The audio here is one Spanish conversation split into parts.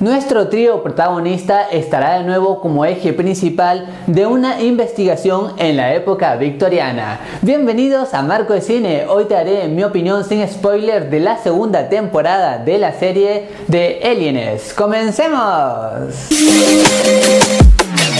Nuestro trío protagonista estará de nuevo como eje principal de una investigación en la época victoriana. Bienvenidos a Marco de Cine, hoy te haré mi opinión sin spoiler de la segunda temporada de la serie de Aliens. ¡Comencemos!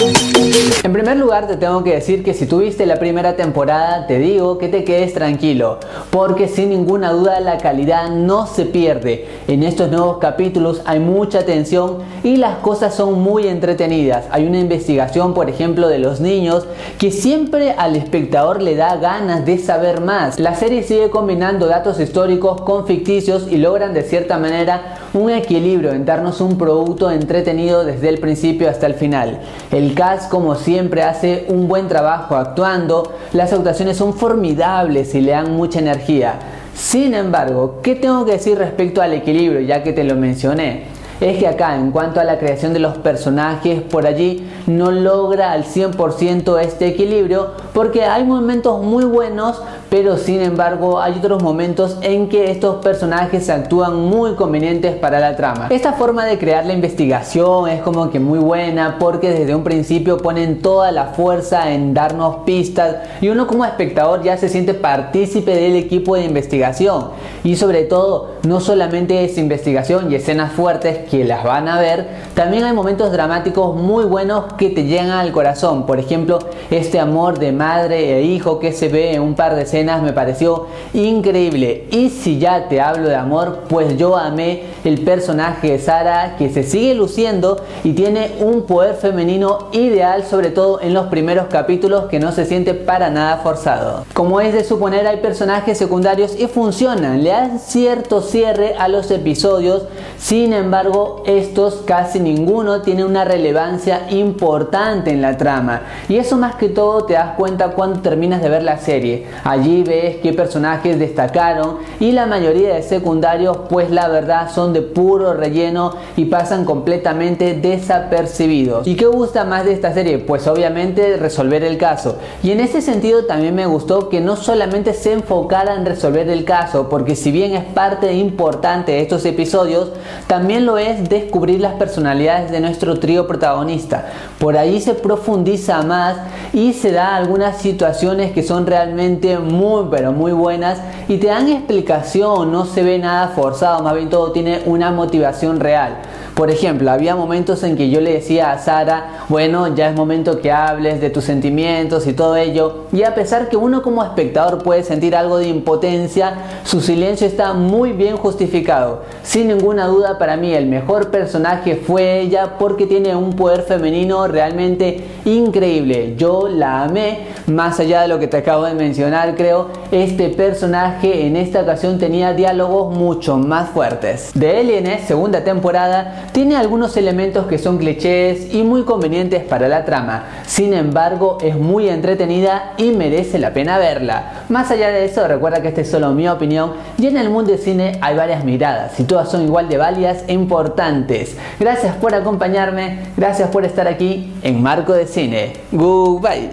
En primer lugar te tengo que decir que si tuviste la primera temporada te digo que te quedes tranquilo porque sin ninguna duda la calidad no se pierde. En estos nuevos capítulos hay mucha tensión y las cosas son muy entretenidas. Hay una investigación por ejemplo de los niños que siempre al espectador le da ganas de saber más. La serie sigue combinando datos históricos con ficticios y logran de cierta manera un equilibrio en darnos un producto entretenido desde el principio hasta el final. El cast como siempre hace un buen trabajo actuando, las actuaciones son formidables y le dan mucha energía. Sin embargo, ¿qué tengo que decir respecto al equilibrio ya que te lo mencioné? Es que acá en cuanto a la creación de los personajes por allí no logra al 100% este equilibrio porque hay momentos muy buenos pero sin embargo hay otros momentos en que estos personajes actúan muy convenientes para la trama. Esta forma de crear la investigación es como que muy buena porque desde un principio ponen toda la fuerza en darnos pistas y uno como espectador ya se siente partícipe del equipo de investigación y sobre todo no solamente es investigación y escenas fuertes que las van a ver, también hay momentos dramáticos muy buenos que te llegan al corazón. Por ejemplo, este amor de madre e hijo que se ve en un par de escenas me pareció increíble. Y si ya te hablo de amor, pues yo amé el personaje de Sara que se sigue luciendo y tiene un poder femenino ideal, sobre todo en los primeros capítulos que no se siente para nada forzado. Como es de suponer, hay personajes secundarios y funcionan, le dan cierto cierre a los episodios, sin embargo, estos casi ninguno tiene una relevancia importante en la trama. Y eso más que todo te das cuenta cuando terminas de ver la serie. Allí ves qué personajes destacaron y la mayoría de secundarios pues la verdad son de puro relleno y pasan completamente desapercibidos. ¿Y qué gusta más de esta serie? Pues obviamente resolver el caso. Y en ese sentido también me gustó que no solamente se enfocara en resolver el caso, porque si bien es parte importante de estos episodios, también lo es descubrir las personalidades de nuestro trío protagonista. Por ahí se profundiza más y se da algunas situaciones que son realmente muy pero muy buenas y te dan explicación, no se ve nada forzado, más bien todo tiene una motivación real. Por ejemplo, había momentos en que yo le decía a Sara, bueno, ya es momento que hables de tus sentimientos y todo ello, y a pesar que uno como espectador puede sentir algo de impotencia, su silencio está muy bien justificado. Sin ninguna duda, para mí el mejor personaje fue ella porque tiene un poder femenino realmente increíble. Yo la amé, más allá de lo que te acabo de mencionar, creo, este personaje en esta ocasión tenía diálogos mucho más fuertes. De Aliens, segunda temporada, tiene algunos elementos que son clichés y muy convenientes para la trama, sin embargo es muy entretenida y merece la pena verla. Más allá de eso, recuerda que esta es solo mi opinión y en el mundo del cine hay varias miradas y todas son igual de válidas e importantes. Gracias por acompañarme, gracias por estar aquí en Marco de Cine. Goodbye.